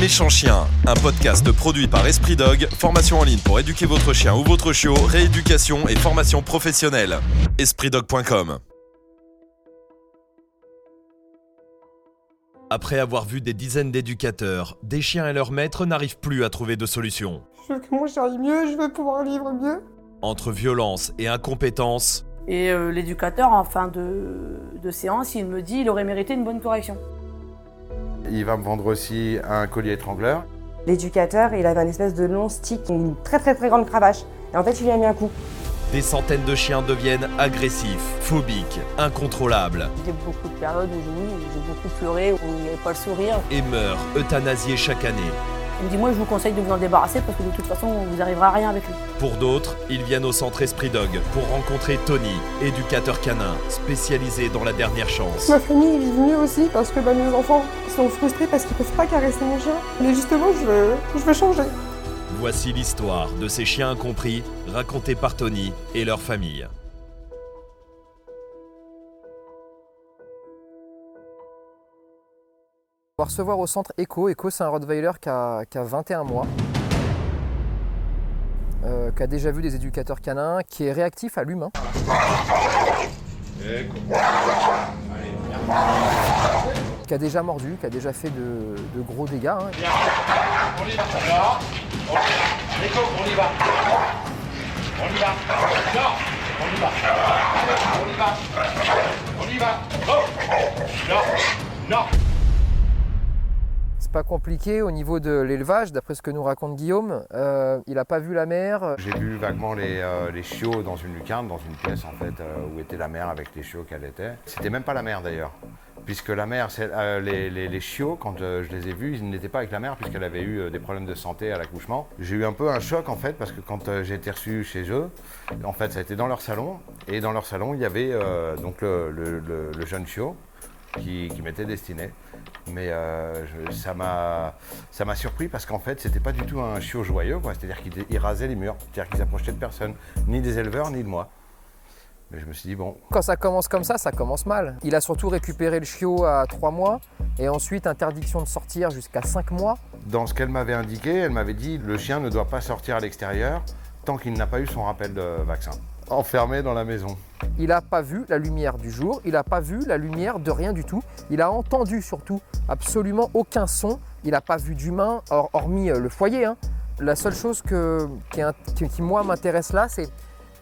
Méchant Chien, un podcast produit par Esprit Dog, formation en ligne pour éduquer votre chien ou votre chiot, rééducation et formation professionnelle. EspritDog.com Après avoir vu des dizaines d'éducateurs, des chiens et leurs maîtres n'arrivent plus à trouver de solution. Je veux que mon chien aille mieux, je veux pouvoir vivre mieux. Entre violence et incompétence, Et euh, l'éducateur, en fin de, de séance, il me dit il aurait mérité une bonne correction. Il va me vendre aussi un collier étrangleur. L'éducateur, il avait un espèce de long stick, une très très très grande cravache. Et en fait, il lui a mis un coup. des centaines de chiens deviennent agressifs, phobiques, incontrôlables J'ai beaucoup de périodes où oui, j'ai beaucoup pleuré, où il n'y avait pas le sourire. et meurent euthanasiés chaque année. Il me dit moi je vous conseille de vous en débarrasser parce que de toute façon vous n'arriverez à rien avec lui. Pour d'autres, ils viennent au centre Esprit Dog pour rencontrer Tony, éducateur canin, spécialisé dans la dernière chance. Ma famille vit mieux aussi parce que bah, mes enfants sont frustrés parce qu'ils peuvent pas caresser mon chien. Mais justement, je veux, je veux changer. Voici l'histoire de ces chiens incompris, racontée par Tony et leur famille. On va recevoir au centre Echo. Echo, c'est un Rottweiler qui a, qui a 21 mois, euh, qui a déjà vu des éducateurs canins, qui est réactif à l'humain. Qui a déjà mordu, qui a déjà fait de, de gros dégâts. hein. On y va. On y va. Nico, on y va. On y va. On y va. On y va. On y va. Oh. Non, non. Compliqué au niveau de l'élevage, d'après ce que nous raconte Guillaume. Euh, il n'a pas vu la mer. J'ai vu vaguement les, euh, les chiots dans une lucarne, dans une pièce en fait, euh, où était la mère avec les chiots qu'elle était. C'était même pas la mère d'ailleurs. Puisque la euh, les, les- chiots, quand je les ai vus, ils n'étaient pas avec la mère puisqu'elle avait eu des problèmes de santé à l'accouchement. J'ai eu un peu un choc en fait parce que quand j'ai été reçu chez eux, en fait ça a été dans leur salon et dans leur salon il y avait donc le, jeune chiot qui m'était destiné. Mais euh, je- ça m'a ça m'a surpris parce qu'en fait c'était pas du tout un chiot joyeux, c'est-à-dire qu'il il rasait les murs, c'est-à-dire qu'il s'approchait de personne, ni des éleveurs ni de moi. Mais je me suis dit bon, Quand ça commence comme ça, ça commence mal. Il a surtout récupéré le chiot à 3 mois et ensuite interdiction de sortir jusqu'à 5 mois. dans ce qu'elle m'avait indiqué, elle m'avait dit le chien ne doit pas sortir à l'extérieur tant qu'il n'a pas eu son rappel de vaccin. Enfermé dans la maison. Il n'a pas vu la lumière du jour, il n'a pas vu la lumière de rien du tout. Il a entendu surtout absolument aucun son. Il n'a pas vu d'humain, hor- hormis euh, le foyer. hein. La seule chose que- qui, moi m'intéresse là, c'est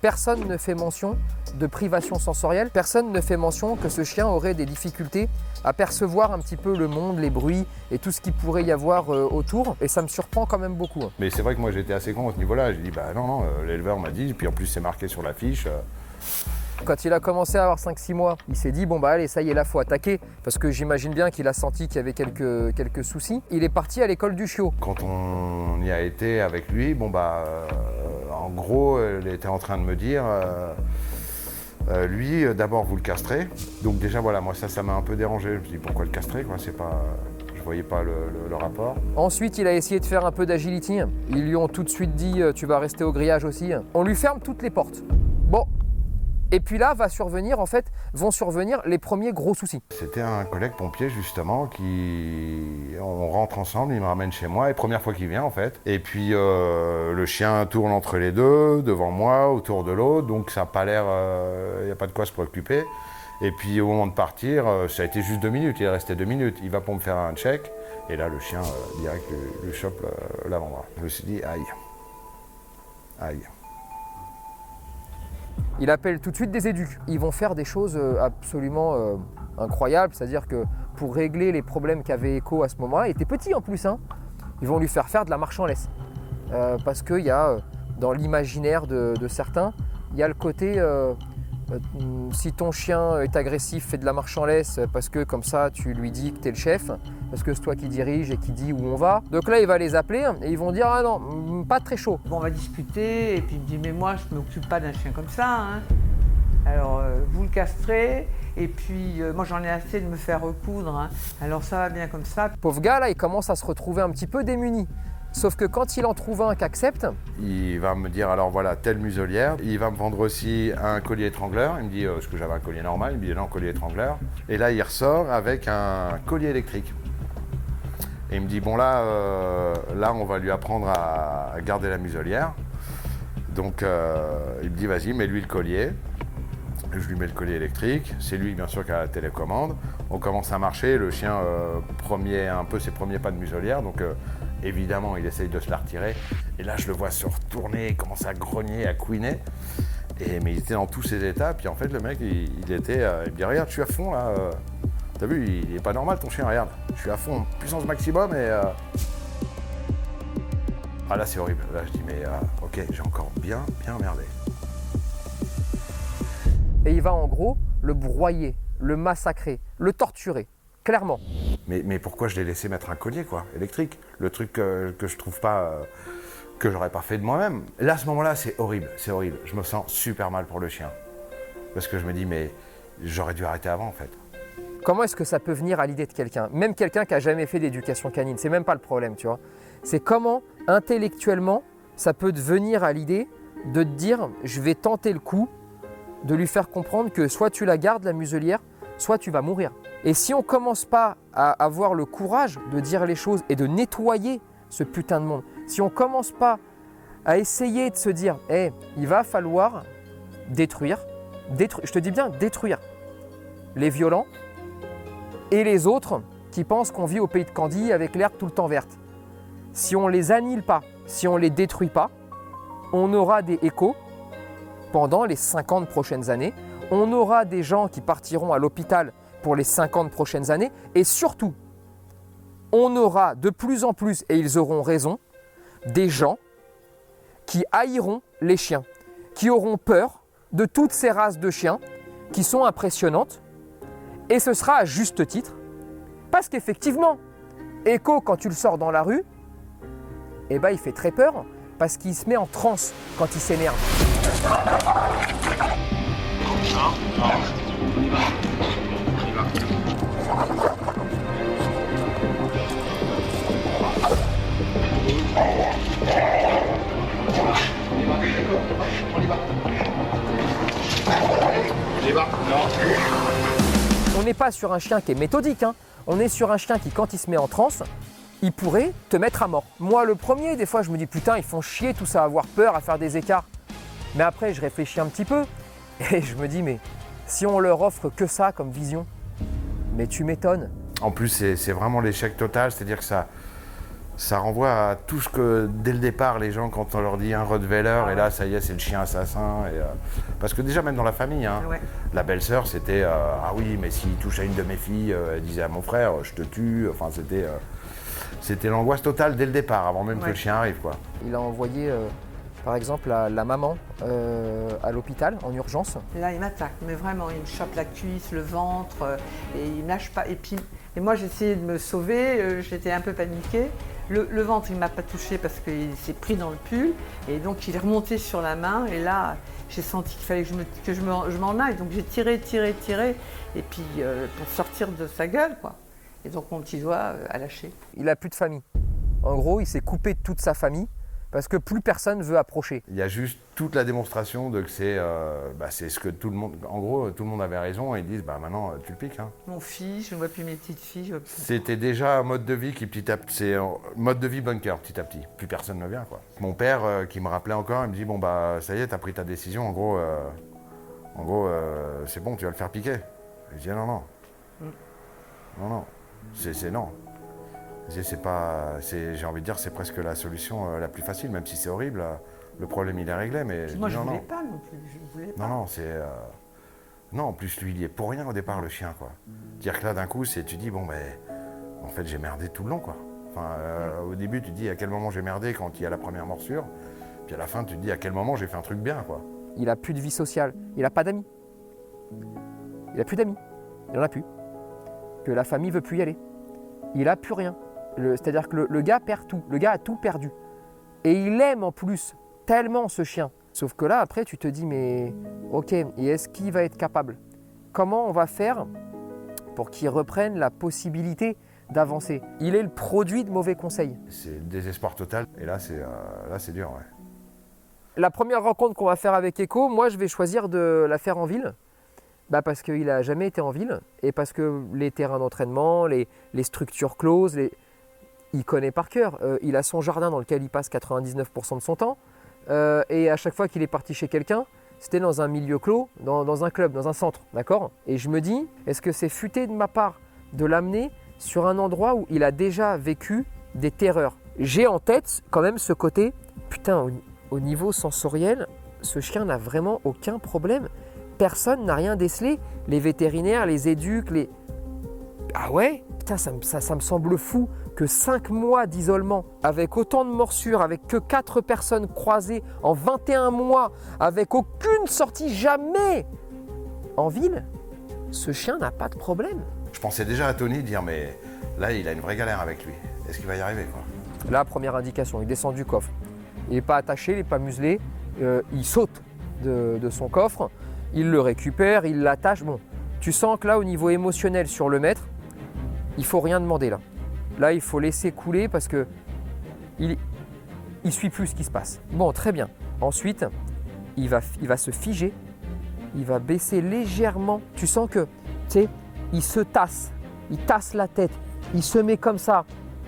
personne ne fait mention de privation sensorielle. Personne ne fait mention que ce chien aurait des difficultés à percevoir un petit peu le monde, les bruits et tout ce qu'il pourrait y avoir euh, autour. Et ça me surprend quand même beaucoup. hein. Mais c'est vrai que moi j'étais assez con à ce niveau-là. J'ai dit bah non, non, euh, l'éleveur m'a dit, puis en plus c'est marqué sur l'affiche. euh, Quand il a commencé à avoir 5-6 mois, il s'est dit bon bah allez ça y est là faut attaquer parce que j'imagine bien qu'il a senti qu'il y avait quelques, quelques soucis. Il est parti à l'école du chiot. Quand on y a été avec lui, bon bah, euh, en gros, elle était en train de me dire, euh, euh, lui, euh, d'abord vous le castrez. Donc déjà voilà, moi ça, ça m'a un peu dérangé. Je me suis dit pourquoi le castrer quoi? C'est pas, je voyais pas le, rapport. Ensuite il a essayé de faire un peu d'agility. Ils lui ont tout de suite dit tu vas rester au grillage aussi. On lui ferme toutes les portes. Bon. Et puis là va survenir en fait, vont survenir les premiers gros soucis. C'était un collègue pompier justement qui, on rentre ensemble, il me ramène chez moi et première fois qu'il vient en fait. Et puis euh, le chien tourne entre les deux, devant moi, autour de l'autre, donc ça n'a pas l'air, il n'y a pas de quoi se préoccuper. Et puis au moment de partir, euh, ça a été juste deux minutes, il est resté deux minutes. Il va pour me faire un check et là le chien euh, direct lui, lui chope le- l'avant-bras. Je me suis dit aïe, aïe. Il appelle tout de suite des éducs. Ils vont faire des choses euh, absolument euh, incroyables, c'est-à-dire que pour régler les problèmes qu'avait Echo à ce moment-là, il était petit en plus, hein, ils vont lui faire faire de la marche en laisse. Euh, parce qu'il y a, dans l'imaginaire de, certains, il y a le côté, si ton chien est agressif, fais de la marche en laisse, parce que comme ça, tu lui dis que tu es le chef, parce que c'est toi qui dirige et qui dit où on va. Donc là, il va les appeler et ils vont dire, ah non, mm, pas très chaud. Bon, on va discuter, et puis il me dit, mais moi, je ne m'occupe pas d'un chien comme ça. hein. Alors, euh, vous le castrez, et puis euh, moi, j'en ai assez de me faire recoudre. hein. Alors, ça va bien comme ça. Pauvre gars, là, il commence à se retrouver un petit peu démuni. Sauf que quand il en trouve un qui accepte, Il va me dire alors voilà telle muselière. Il va me vendre aussi un collier étrangleur. Il me dit euh, est-ce que j'avais un collier normal Il me dit non collier étrangleur. Et là il ressort avec un collier électrique. Et il me dit bon là, euh, là on va lui apprendre à, garder la muselière. Donc euh, il me dit vas-y, mets-lui le collier. Je lui mets le collier électrique. C'est lui bien sûr qui a la télécommande. On commence à marcher. Le chien euh, premier un peu ses premiers pas de muselière. Donc euh, évidemment il essaye de se la retirer. Et là je le vois se retourner, il commence à grogner, à couiner. Et, mais il était dans tous ses états. Puis en fait le mec il, était, euh, il me dit regarde je suis à fond là. euh. T'as vu, il, il est pas normal ton chien, regarde. Je suis à fond, puissance maximum et. euh, Ah là c'est horrible. Là je dis mais euh, ok j'ai encore bien bien merdé. Et il va en gros le broyer, le massacrer, le torturer, clairement. Mais, mais pourquoi je l'ai laissé mettre un collier quoi, électrique? Le truc euh, que je trouve pas. euh, que j'aurais pas fait de moi-même. Là à ce moment-là c'est horrible, c'est horrible. Je me sens super mal pour le chien. Parce que je me dis mais j'aurais dû arrêter avant en fait. Comment est-ce que ça peut venir à l'idée de quelqu'un? Même quelqu'un qui a jamais fait d'éducation canine, c'est même pas le problème, tu vois. C'est comment intellectuellement ça peut te venir à l'idée de te dire je vais tenter le coup de lui faire comprendre que soit tu la gardes la muselière, soit tu vas mourir. Et si on commence pas à avoir le courage de dire les choses et de nettoyer ce putain de monde, si on commence pas à essayer de se dire, Eh, il va falloir détruire, je te dis bien détruire les violents et les autres qui pensent qu'on vit au pays de Candy avec l'herbe tout le temps verte. Si on les annihile pas, si on les détruit pas, on aura des échos pendant les 50 prochaines années. On aura des gens qui partiront à l'hôpital pour les 50 prochaines années. Et surtout, on aura de plus en plus, et ils auront raison, des gens qui haïront les chiens, qui auront peur de toutes ces races de chiens qui sont impressionnantes. Et ce sera à juste titre, parce qu'effectivement, Echo, quand tu le sors dans la rue, eh ben, il fait très peur, parce qu'il se met en transe quand il s'énerve. On y va Non. On n'est pas sur un chien qui est méthodique, hein. on est sur un chien qui, quand il se met en transe, il pourrait te mettre à mort. Moi, le premier, des fois, je me dis putain, ils font chier tout ça, à avoir peur, à faire des écarts. Mais après, je réfléchis un petit peu et je me dis, mais si on leur offre que ça comme vision, mais tu m'étonnes. En plus, c'est c'est vraiment l'échec total, c'est-à-dire que ça, ça renvoie à tout ce que, dès le départ, les gens, quand on leur dit un Rottweiler, et là, ça y est, c'est le chien assassin. Et, euh, parce que déjà, même dans la famille, hein, Ouais. la belle-sœur, c'était euh, Ah oui, mais s'il touche à une de mes filles, euh, elle disait à mon frère, je te tue. Enfin, c'était euh, c'était l'angoisse totale dès le départ, avant même que le chien arrive, quoi. Il a envoyé, euh, par exemple, la, la maman euh, à l'hôpital en urgence. Là, il m'attaque, mais vraiment, il me chope la cuisse, le ventre, et il me lâche pas. Et puis, et moi, j'essayais de me sauver, euh, j'étais un peu paniquée. Le, ventre, il m'a pas touché parce qu'il s'est pris dans le pull, et donc il est remonté sur la main, et là, j'ai senti qu'il fallait que je me- je me- je m'en aille. Donc j'ai tiré, tiré, tiré, et puis euh, pour sortir de sa gueule, quoi. Et donc mon petit doigt euh, a lâché. Il a plus de famille. En gros, il s'est coupé de toute sa famille parce que plus personne veut approcher. Il y a juste toute la démonstration de que c'est euh, bah, c'est ce que tout le monde. En gros, tout le monde avait raison et ils disent bah maintenant, tu le piques. hein. Mon fils, je ne vois plus mes petites filles. je vois plus- C'était déjà un mode de vie qui petit à petit, c'est un mode de vie bunker petit à petit. Plus personne ne vient quoi. Mon père euh, qui me rappelait encore, il me dit bon bah ça y est, t'as pris ta décision. En gros, euh, en gros, euh, c'est bon, tu vas le faire piquer. Je dis non non, non non, c'est c'est non. C'est pas, c'est- j'ai envie de dire c'est presque la solution euh, la plus facile, même si c'est horrible. Le problème il est réglé, mais Puis moi, je ne non voulais non. pas non plus. Je voulais pas. Non, non, c'est. euh, Non, en plus, lui, il y est pour rien au départ, le chien, quoi. Dire que là, d'un coup, c'est tu dis, bon, ben. En fait, j'ai merdé tout le long, quoi. Enfin, euh, au début, tu te dis à quel moment j'ai merdé quand il y a la première morsure. Puis à la fin, tu te dis à quel moment j'ai fait un truc bien, quoi. Il a plus de vie sociale. Il n'a pas d'amis. Il a plus d'amis. Il n'en a plus. Que la famille veut plus y aller. Il a plus rien. C'est-à-dire que le, le gars perd tout. Le gars a tout perdu. Et il aime en plus tellement ce chien. Sauf que là, après, tu te dis, mais ok, et est-ce qu'il va être capable? Comment on va faire pour qu'il reprenne la possibilité d'avancer? Il est le produit de mauvais conseils. C'est le désespoir total. Et là, c'est euh, dur, ouais. La première rencontre qu'on va faire avec Echo, moi je vais choisir de la faire en ville. Bah parce qu'il n'a jamais été en ville et parce que les terrains d'entraînement, les, les structures closes, les... il connaît par cœur. Euh, il a son jardin dans lequel il passe 99% de son temps. Euh, et à chaque fois qu'il est parti chez quelqu'un, c'était dans un milieu clos, dans, un club, dans un centre, d'accord? Et je me dis, est-ce que c'est futé de ma part de l'amener sur un endroit où il a déjà vécu des terreurs? J'ai en tête quand même ce côté, putain, au, au niveau sensoriel, ce chien n'a vraiment aucun problème. Personne n'a rien décelé. Les vétérinaires, les éduques, les... Ah ouais? Putain, ça, me- ça- ça me semble fou que 5 mois d'isolement, avec autant de morsures, avec que 4 personnes croisées en 21 mois, avec aucune sortie jamais en ville, ce chien n'a pas de problème. Je pensais déjà à Tony dire mais là il a une vraie galère avec lui. Est-ce qu'il va y arriver quoi? Là, première indication, il descend du coffre. Il n'est pas attaché, il n'est pas muselé. Euh, il saute de, de son coffre, il le récupère, il l'attache. Bon, tu sens que là, au niveau émotionnel sur le maître, il faut rien demander là. Là, il faut laisser couler parce que il, il suit plus ce qui se passe. Bon, très bien. Ensuite, il va, il va se figer, il va baisser légèrement. Tu sens que, tu sais, il se tasse, il tasse la tête, il se met comme ça.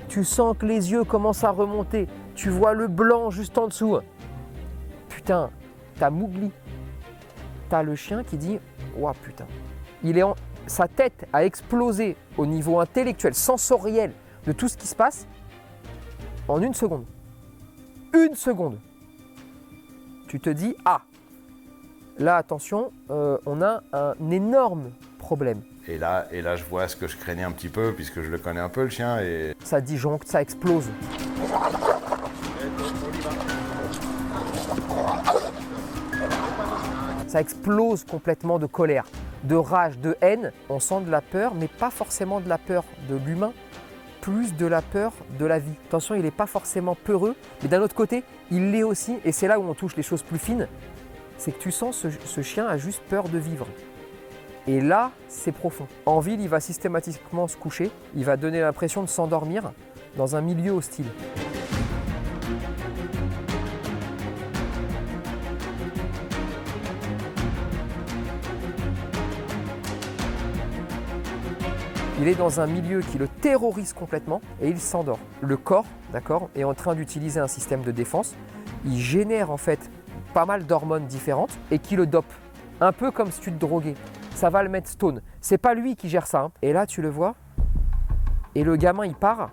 Tu sens que les yeux commencent à remonter. Tu vois le blanc juste en dessous. Putain, t'as Mougli. T'as le chien qui dit Ouah putain. Il est en... Sa tête a explosé au niveau intellectuel, sensoriel de tout ce qui se passe en une seconde. Une seconde. Tu te dis Ah, là attention, euh, on a un énorme problème. Et là, et là je vois ce que je craignais un petit peu puisque je le connais un peu le chien et Ça disjoncte, ça explose. Ça explose complètement de colère, de rage, de haine. On sent de la peur, mais pas forcément de la peur de l'humain, plus de la peur de la vie. Attention, il n'est pas forcément peureux, mais d'un autre côté, il l'est aussi, et c'est là où on touche les choses plus fines. C'est que tu sens ce, ce chien a juste peur de vivre. Et là, c'est profond. En ville, il va systématiquement se coucher, il va donner l'impression de s'endormir dans un milieu hostile. Il est dans un milieu qui le terrorise complètement et il s'endort. Le corps, d'accord, est en train d'utiliser un système de défense. Il génère en fait pas mal d'hormones différentes et qui le dope. Un peu comme si tu te droguais. Ça va le mettre stone. C'est pas lui qui gère ça. hein. Et là, tu le vois. Et le gamin, il part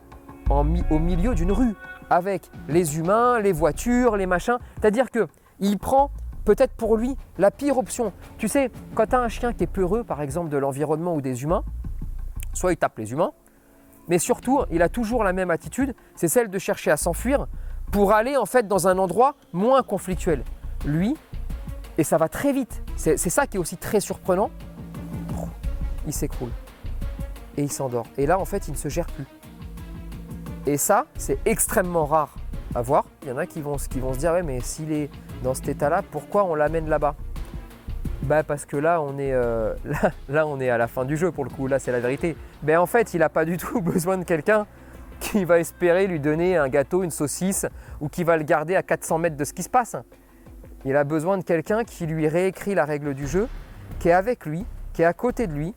au milieu d'une rue avec les humains, les voitures, les machins. C'est-à-dire que il prend peut-être pour lui la pire option. Tu sais, quand tu as un chien qui est peureux, par exemple, de l'environnement ou des humains, soit il tape les humains, mais surtout, il a toujours la même attitude, c'est celle de chercher à s'enfuir pour aller en fait dans un endroit moins conflictuel. Lui, et ça va très vite, c'est ça qui est aussi très surprenant, il s'écroule et il s'endort. Et là, en fait, il ne se gère plus. Et ça, c'est extrêmement rare à voir. Il y en a qui vont, qui vont se dire, ouais, mais s'il est dans cet état-là, pourquoi on l'amène là-bas? Bah parce que là on est euh, là, on est à la fin du jeu pour le coup là c'est la vérité. Mais en fait il n'a pas du tout besoin de quelqu'un qui va espérer lui donner un gâteau, une saucisse ou qui va le garder à 400 mètres de ce qui se passe. Il a besoin de quelqu'un qui lui réécrit la règle du jeu, qui est avec lui, qui est à côté de lui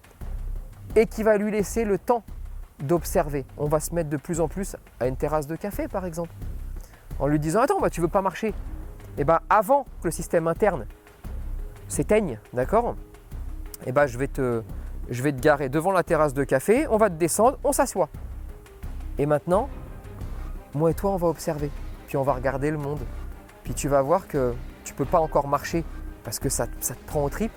et qui va lui laisser le temps d'observer. On va se mettre de plus en plus à une terrasse de café par exemple en lui disant attends bah tu veux pas marcher? Et ben avant que le système interne s'éteigne, d'accord? Et ben je vais te je vais te garer devant la terrasse de café, on va te descendre, on s'assoit. Et maintenant, moi et toi on va observer, puis on va regarder le monde. Puis tu vas voir que tu peux pas encore marcher parce que ça, ça te prend aux tripes,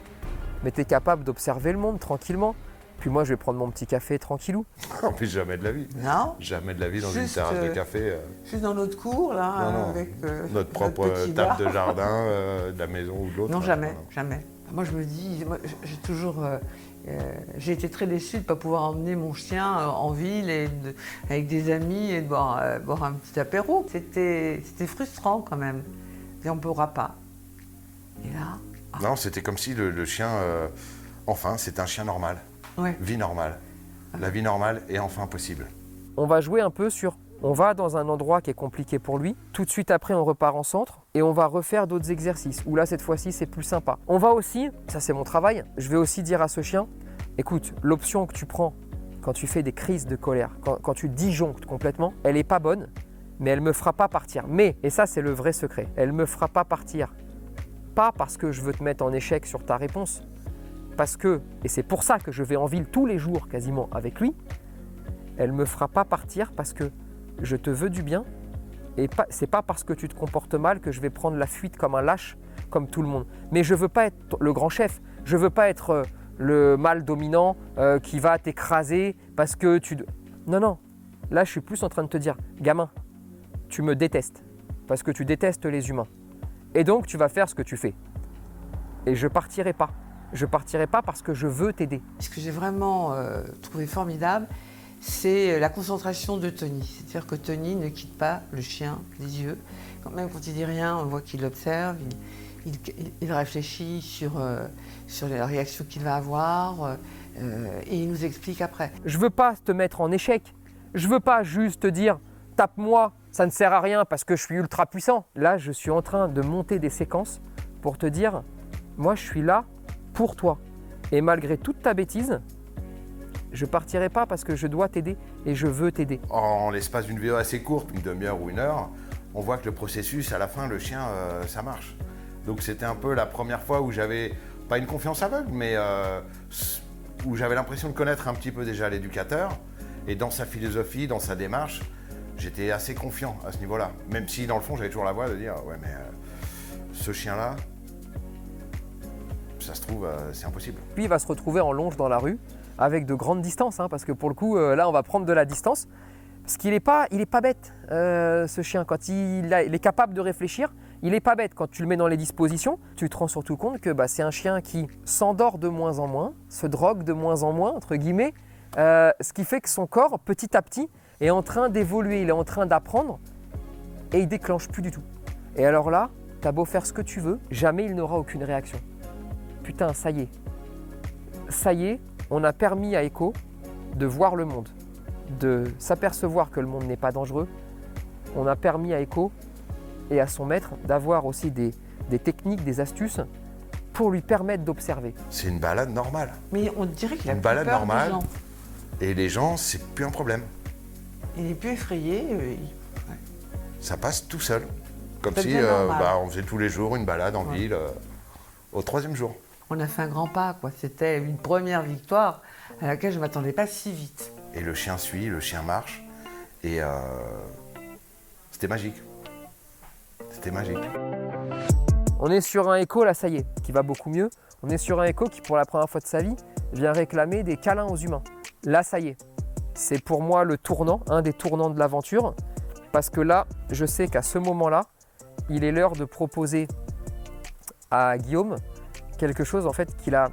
mais tu es capable d'observer le monde tranquillement. Puis moi je vais prendre mon petit café tranquillou. en plus jamais de la vie. Non Jamais de la vie dans une terrasse de euh, café. euh, Juste dans notre cour, là, Non, non. avec euh, notre propre petit table bar. de jardin, euh, de la maison ou de l'autre. Non, hein, jamais, non. jamais. Moi, je me dis, j'ai toujours. j'ai été très déçue de ne pas pouvoir emmener mon chien en ville et de- avec des amis et de boire, euh, boire un petit apéro. C'était c'était frustrant quand même. Et on ne pourra pas. Et là, Non, c'était comme si le, le chien, euh, enfin, c'est un chien normal, ouais. vie normale. La vie normale est enfin possible. On va jouer un peu sur on va dans un endroit qui est compliqué pour lui, tout de suite après on repart en centre et on va refaire d'autres exercices où là cette fois-ci c'est plus sympa. On va aussi, ça c'est mon travail, je vais aussi dire à ce chien, écoute, l'option que tu prends quand tu fais des crises de colère, quand, quand tu disjonctes complètement, elle n'est pas bonne, mais elle me fera pas partir. Mais, et ça c'est le vrai secret, elle me fera pas partir. Pas parce que je veux te mettre en échec sur ta réponse, parce que, et c'est pour ça que je vais en ville tous les jours quasiment avec lui, elle me fera pas partir parce que je te veux du bien et c'est pas parce que tu te comportes mal que je vais prendre la fuite comme un lâche, comme tout le monde. Mais je veux pas être le grand chef, je veux pas être euh, le mâle dominant euh, qui va t'écraser parce que tu. Non, non. Là, je suis plus en train de te dire, gamin, tu me détestes parce que tu détestes les humains. Et donc, tu vas faire ce que tu fais. Et je partirai pas. Je partirai pas parce que je veux t'aider. Ce que j'ai vraiment euh, trouvé formidable, c'est la concentration de Tony. C'est-à-dire que Tony ne quitte pas le chien des yeux. Quand même quand il dit rien, on voit qu'il l'observe, il, il- il réfléchit sur, euh, sur les réactions qu'il va avoir euh, et il nous explique après. Je veux pas te mettre en échec. Je veux pas juste te dire tape-moi, ça ne sert à rien parce que je suis ultra puissant. Là, je suis en train de monter des séquences pour te dire moi, je suis là pour toi. Et malgré toute ta bêtise, je partirai pas parce que je dois t'aider et je veux t'aider. En l'espace d'une vidéo assez courte, une demi-heure ou une heure, on voit que le processus, à la fin, le chien, euh, ça marche. Donc c'était un peu la première fois où j'avais, pas une confiance aveugle, mais euh, où j'avais l'impression de connaître un petit peu déjà l'éducateur. Et dans sa philosophie, dans sa démarche, j'étais assez confiant à ce niveau-là. Même si dans le fond, j'avais toujours la voix de dire, ouais mais euh, ce chien-là, ça se trouve, euh, c'est impossible. Puis il va se retrouver en longe dans la rue avec de grandes distances, hein, parce que pour le coup, euh, là, on va prendre de la distance. Parce qu'il n'est pas, il est pas bête, euh, ce chien. Quand il, est capable de réfléchir, il n'est pas bête. Quand tu le mets dans les dispositions, tu te rends surtout compte que bah, c'est un chien qui s'endort de moins en moins, se drogue de moins en moins, entre guillemets, ce qui fait que son corps, petit à petit, est en train d'évoluer, il est en train d'apprendre, et il déclenche plus du tout. Et alors là, t'as beau faire ce que tu veux, jamais il n'aura aucune réaction. Putain, ça y est, ça y est, on a permis à Echo de voir le monde, de s'apercevoir que le monde n'est pas dangereux. On a permis à Echo et à son maître d'avoir aussi des, des techniques, des astuces pour lui permettre d'observer. C'est une balade normale. Mais on dirait qu'il a Une plus balade peur des normale. gens. Et les gens, c'est plus un problème. Il est plus effrayé. euh, il- ça passe tout seul. Comme Ça si devient euh, normal. bah, on faisait tous les jours une balade en Ouais. ville euh, au troisième jour. On a fait un grand pas, quoi. C'était une première victoire à laquelle je ne m'attendais pas si vite. Et le chien suit, le chien marche. Et euh, c'était magique. C'était magique. On est sur un écho, là ça y est, qui va beaucoup mieux. On est sur un écho qui, pour la première fois de sa vie, vient réclamer des câlins aux humains. Là ça y est, c'est pour moi le tournant, un des tournants de l'aventure, parce que là, je sais qu'à ce moment-là, il est l'heure de proposer à Guillaume quelque chose en fait qu'il a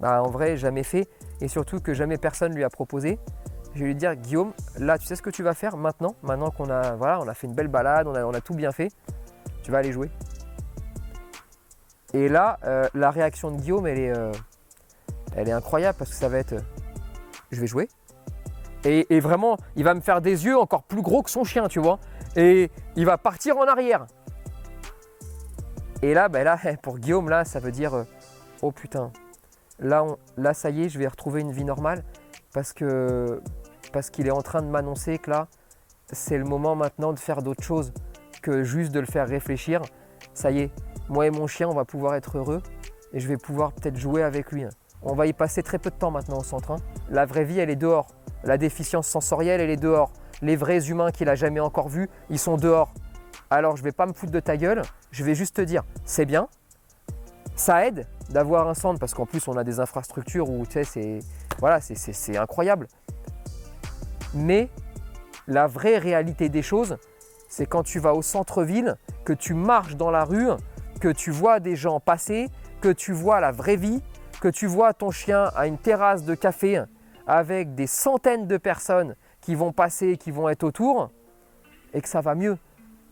bah, en vrai jamais fait et surtout que jamais personne lui a proposé. Je vais lui dire Guillaume, là tu sais ce que tu vas faire maintenant, maintenant qu'on a voilà, on a fait une belle balade, on a, a tout bien fait, tu vas aller jouer. Et là, euh, la réaction de Guillaume, elle est, euh, elle est incroyable parce que ça va être, euh, je vais jouer. Et vraiment, il va me faire des yeux encore plus gros que son chien, tu vois. Et il va partir en arrière. Et là, ben là, pour Guillaume, là, ça veut dire, euh, oh putain, là, là, ça y est, je vais retrouver une vie normale parce que parce qu'il est en train de m'annoncer que là, c'est le moment maintenant de faire d'autres choses que juste de le faire réfléchir. Ça y est, moi et mon chien, on va pouvoir être heureux et je vais pouvoir peut-être jouer avec lui. On va y passer très peu de temps maintenant au centre. hein. La vraie vie, elle est dehors. La déficience sensorielle, elle est dehors. Les vrais humains qu'il a jamais encore vus, ils sont dehors. Alors je vais pas me foutre de ta gueule, je vais juste te dire, c'est bien, ça aide d'avoir un centre parce qu'en plus on a des infrastructures où tu sais, c'est voilà, c'est- incroyable. Mais la vraie réalité des choses, c'est quand tu vas au centre-ville, que tu marches dans la rue, que tu vois des gens passer, que tu vois la vraie vie, que tu vois ton chien à une terrasse de café avec des centaines de personnes qui vont passer, qui vont être autour, et que ça va mieux.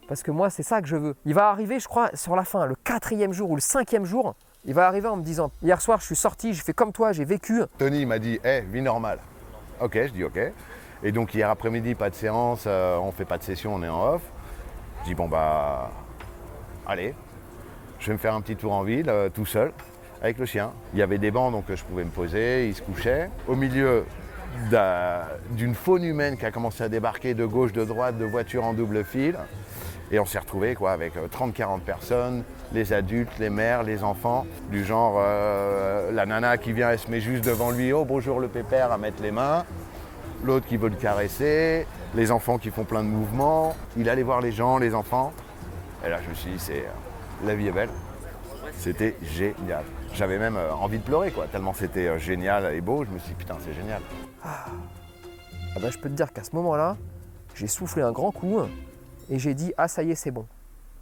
Parce que moi, c'est ça que je veux. Il va arriver, je crois, sur la fin, le quatrième jour ou le cinquième jour, il va arriver en me disant, hier soir, je suis sorti, j'ai fait comme toi, j'ai vécu. Tony m'a dit, hé, vie normale. Ok, je dis ok. Et donc hier après-midi, pas de séance, euh, on fait pas de session, on est en off. Je dis bon bah, allez, je vais me faire un petit tour en ville, euh, tout seul, avec le chien. Il y avait des bancs donc euh, je pouvais me poser, il se couchait. Au milieu, d'un- d'une faune humaine qui a commencé à débarquer de gauche, de droite, de voitures en double fil. Et on s'est retrouvé quoi, avec euh, 30-40 personnes, les adultes, les mères, les enfants, du genre euh, la nana qui vient, elle se met juste devant lui, oh bonjour le pépère, à mettre les mains, l'autre qui veut le caresser, les enfants qui font plein de mouvements, il allait voir les gens, les enfants. Et là je me suis dit, c'est euh, la vie est belle. C'était génial. J'avais même euh, envie de pleurer quoi, tellement c'était euh, génial et beau, je me suis dit putain c'est génial. Ah bah, je peux te dire qu'à ce moment-là, j'ai soufflé un grand coup et j'ai dit ah ça y est c'est bon,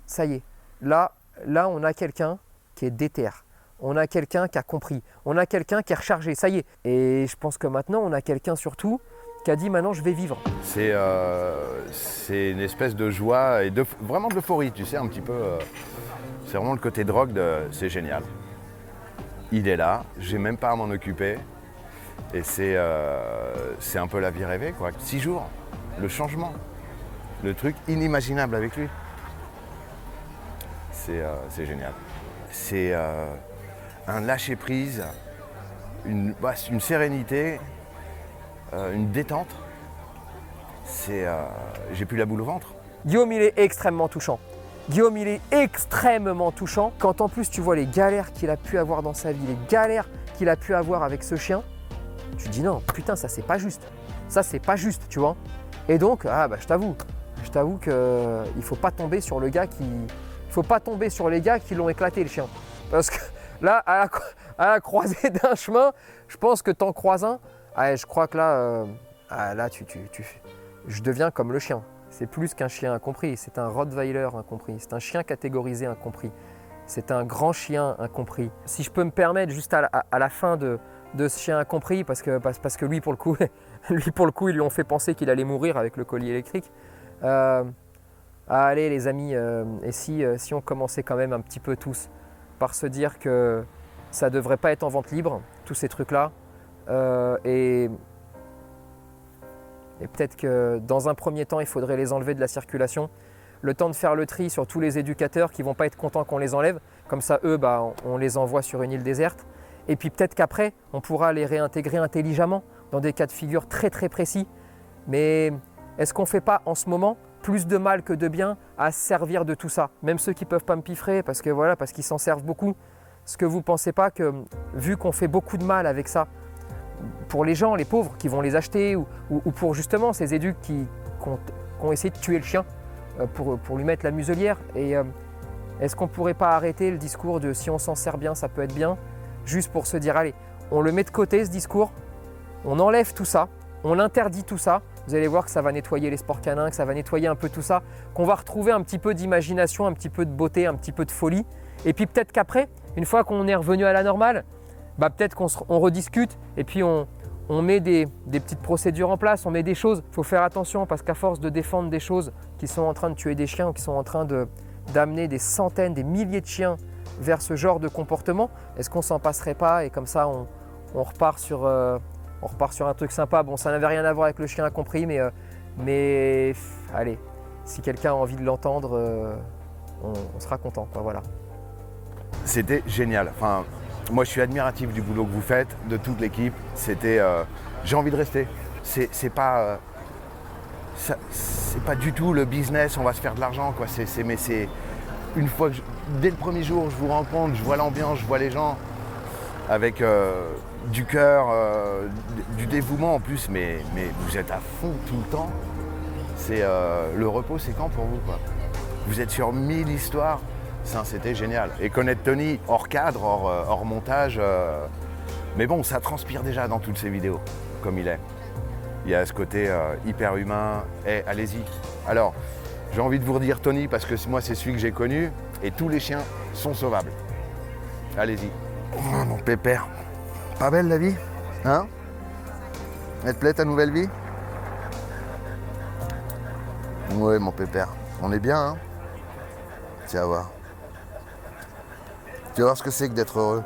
ça y est. Là, là on a quelqu'un qui est déter, on a quelqu'un qui a compris, on a quelqu'un qui est rechargé, ça y est. Et je pense que maintenant on a quelqu'un surtout qui a dit maintenant je vais vivre. C'est euh, une espèce de joie et de, vraiment de l'euphorie, tu sais, un petit peu. euh, c'est vraiment le côté drogue, c'est génial. Il est là, j'ai même pas à m'en occuper. Et c'est euh, c'est un peu la vie rêvée, quoi. Six jours, le changement, le truc inimaginable avec lui. C'est euh, génial. C'est euh, un lâcher-prise, une, bah, une sérénité, euh, une détente. J'ai plus la boule au ventre. Guillaume, il est extrêmement touchant. Guillaume, il est extrêmement touchant. Quand en plus tu vois les galères qu'il a pu avoir dans sa vie, les galères qu'il a pu avoir avec ce chien, tu dis non, putain, ça c'est pas juste. Ça c'est pas juste, tu vois. Et donc, ah bah je t'avoue, je t'avoue que il faut pas tomber sur le gars qui, il faut pas tomber sur les gars qui l'ont éclaté le chien, parce que là, à la, croisée d'un chemin, je pense que t'en croises un. Ah, je crois que là, euh, ah, là tu, tu, je deviens comme le chien. C'est plus qu'un chien incompris, c'est un Rottweiler incompris, c'est un chien catégorisé incompris, c'est un grand chien incompris. Si je peux me permettre, juste à la, à- à la fin de, de ce chien incompris, parce que, parce, parce que lui, pour le coup, lui, pour le coup, ils lui ont fait penser qu'il allait mourir avec le collier électrique. Euh, ah, allez, les amis, euh, et si, euh, si on commençait quand même un petit peu tous par se dire que ça devrait pas être en vente libre, tous ces trucs-là, euh, et peut-être que dans un premier temps, il faudrait les enlever de la circulation. Le temps de faire le tri sur tous les éducateurs qui vont pas être contents qu'on les enlève. Comme ça, eux, bah, on les envoie sur une île déserte. Et puis peut-être qu'après, on pourra les réintégrer intelligemment dans des cas de figure très très précis. Mais est-ce qu'on ne fait pas en ce moment plus de mal que de bien à se servir de tout ça? Même ceux qui ne peuvent pas me piffrer parce que voilà, parce qu'ils s'en servent beaucoup. Est-ce que vous ne pensez pas que vu qu'on fait beaucoup de mal avec ça, pour les gens, les pauvres qui vont les acheter, ou, ou- ou pour justement ces éducs qui, ont, essayé de tuer le chien euh, pour, pour lui mettre la muselière. Et euh, est-ce qu'on ne pourrait pas arrêter le discours de si on s'en sert bien, ça peut être bien, juste pour se dire, allez, on le met de côté ce discours, on enlève tout ça, on interdit tout ça, vous allez voir que ça va nettoyer les sports canins, que ça va nettoyer un peu tout ça, qu'on va retrouver un petit peu d'imagination, un petit peu de beauté, un petit peu de folie. Et puis peut-être qu'après, une fois qu'on est revenu à la normale, bah peut-être qu'on rediscute et puis on, met des, petites procédures en place, on met des choses. Il faut faire attention parce qu'à force de défendre des choses qui sont en train de tuer des chiens ou qui sont en train d'amener des centaines, des milliers de chiens vers ce genre de comportement, est-ce qu'on s'en passerait pas et comme ça on, on repart sur, euh, on repart sur un truc sympa Bon, ça n'avait rien à voir avec le chien incompris, mais, euh, mais allez, si quelqu'un a envie de l'entendre, euh, on, sera content. Voilà. C'était génial. Moi, je suis admiratif du boulot que vous faites, de toute l'équipe. C'était, euh, j'ai envie de rester. C'est, pas, c'est pas du tout le business. On va se faire de l'argent, quoi. C'est, mais c'est une fois que, dès le premier jour, je vous rencontre, je vois l'ambiance, je vois les gens avec du cœur, euh, du dévouement en plus. Mais, vous êtes à fond tout le temps. C'est euh, le repos, c'est quand pour vous, quoi? Vous êtes sur mille histoires. Ça, c'était génial. Et connaître Tony hors cadre, hors, euh, montage. Mais bon, ça transpire déjà dans toutes ces vidéos, comme il est. Il y a ce côté hyper humain. Eh, allez-y. Alors, j'ai envie de vous redire Tony parce que moi, c'est celui que j'ai connu. Et tous les chiens sont sauvables. Allez-y. Oh, mon pépère. Pas belle la vie Hein? Elle te plaît ta nouvelle vie? Ouais, mon pépère. On est bien, hein? Vas voir. Tu vas voir ce que c'est que d'être heureux.